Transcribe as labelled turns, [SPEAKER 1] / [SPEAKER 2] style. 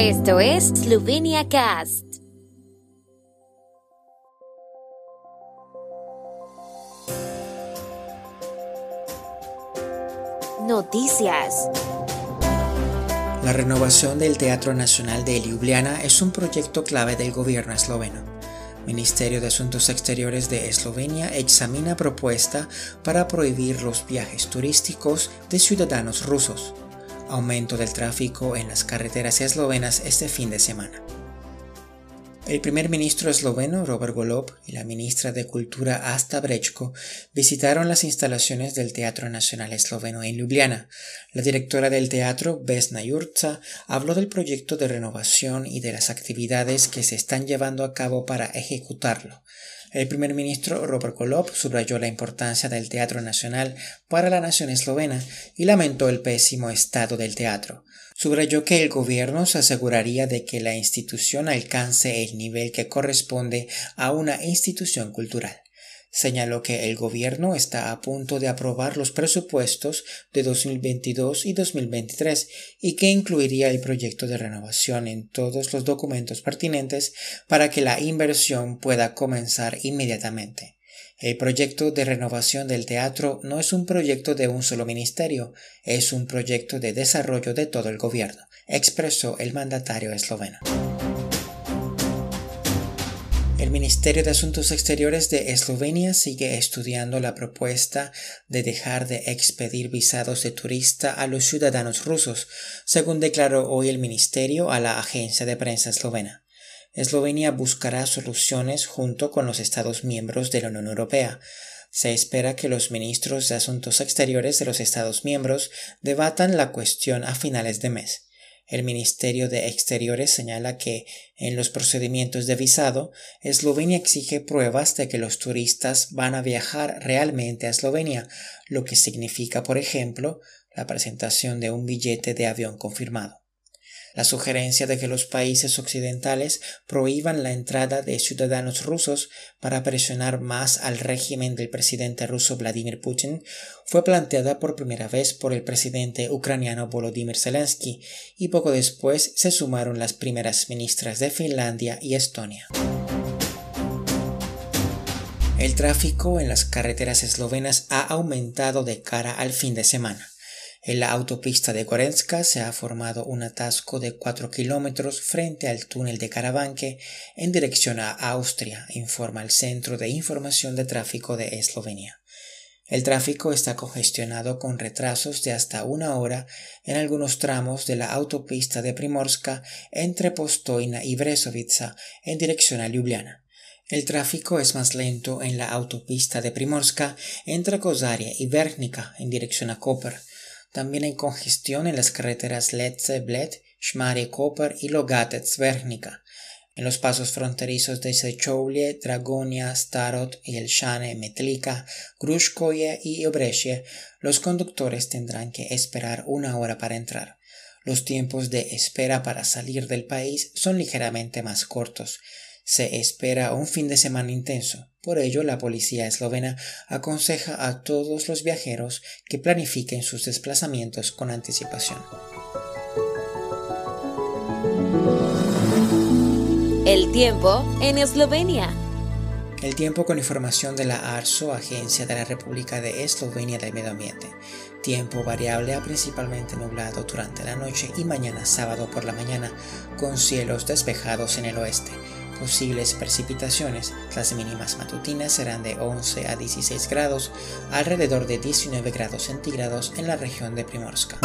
[SPEAKER 1] Esto es Slovenia Cast. Noticias.
[SPEAKER 2] La renovación del Teatro Nacional de Ljubljana es un proyecto clave del gobierno esloveno. Ministerio de Asuntos Exteriores de Eslovenia examina propuesta para prohibir los viajes turísticos de ciudadanos rusos. Aumento del tráfico en las carreteras eslovenas este fin de semana. El primer ministro esloveno Robert Golob y la ministra de Cultura Asta Brechko visitaron las instalaciones del Teatro Nacional Esloveno en Ljubljana. La directora del teatro, Vesna Jurca, habló del proyecto de renovación y de las actividades que se están llevando a cabo para ejecutarlo. El primer ministro Robert Golob subrayó la importancia del Teatro Nacional para la nación eslovena y lamentó el pésimo estado del teatro. Subrayó que el gobierno se aseguraría de que la institución alcance el nivel que corresponde a una institución cultural. Señaló que el gobierno está a punto de aprobar los presupuestos de 2022 y 2023 y que incluiría el proyecto de renovación en todos los documentos pertinentes para que la inversión pueda comenzar inmediatamente. El proyecto de renovación del teatro no es un proyecto de un solo ministerio, es un proyecto de desarrollo de todo el gobierno, expresó el mandatario esloveno. El Ministerio de Asuntos Exteriores de Eslovenia sigue estudiando la propuesta de dejar de expedir visados de turista a los ciudadanos rusos, según declaró hoy el Ministerio a la agencia de prensa eslovena. Eslovenia buscará soluciones junto con los Estados miembros de la Unión Europea. Se espera que los ministros de Asuntos Exteriores de los Estados miembros debatan la cuestión a finales de mes. El Ministerio de Exteriores señala que en los procedimientos de visado, Eslovenia exige pruebas de que los turistas van a viajar realmente a Eslovenia, lo que significa, por ejemplo, la presentación de un billete de avión confirmado. La sugerencia de que los países occidentales prohíban la entrada de ciudadanos rusos para presionar más al régimen del presidente ruso Vladimir Putin fue planteada por primera vez por el presidente ucraniano Volodymyr Zelensky y poco después se sumaron las primeras ministras de Finlandia y Estonia. El tráfico en las carreteras eslovenas ha aumentado de cara al fin de semana. En la autopista de Gorenska se ha formado un atasco de 4 kilómetros frente al túnel de Caravanque en dirección a Austria, informa el Centro de Información de Tráfico de Eslovenia. El tráfico está congestionado con retrasos de hasta una hora en algunos tramos de la autopista de Primorska entre Postoina y Brezovica en dirección a Ljubljana. El tráfico es más lento en la autopista de Primorska entre Kozaria y Verknica en dirección a Koper también hay congestión en las carreteras Letze, Bled, Shmare, Koper y Logatec-Vernica. En los pasos fronterizos de Sechoulie, Dragonia, Starot, Elshane, Metlika, Grushkoye y Obreshe, los conductores tendrán que esperar una hora para entrar. Los tiempos de espera para salir del país son ligeramente más cortos. Se espera un fin de semana intenso. Por ello, la policía eslovena aconseja a todos los viajeros que planifiquen sus desplazamientos con anticipación.
[SPEAKER 1] El tiempo en Eslovenia.
[SPEAKER 2] El tiempo con información de la ARSO, Agencia de la República de Eslovenia del Medio Ambiente. Tiempo variable a principalmente nublado durante la noche y mañana sábado por la mañana, con cielos despejados en el oeste posibles precipitaciones. Las mínimas matutinas serán de 11 a 16 grados, alrededor de 19 grados centígrados en la región de Primorska.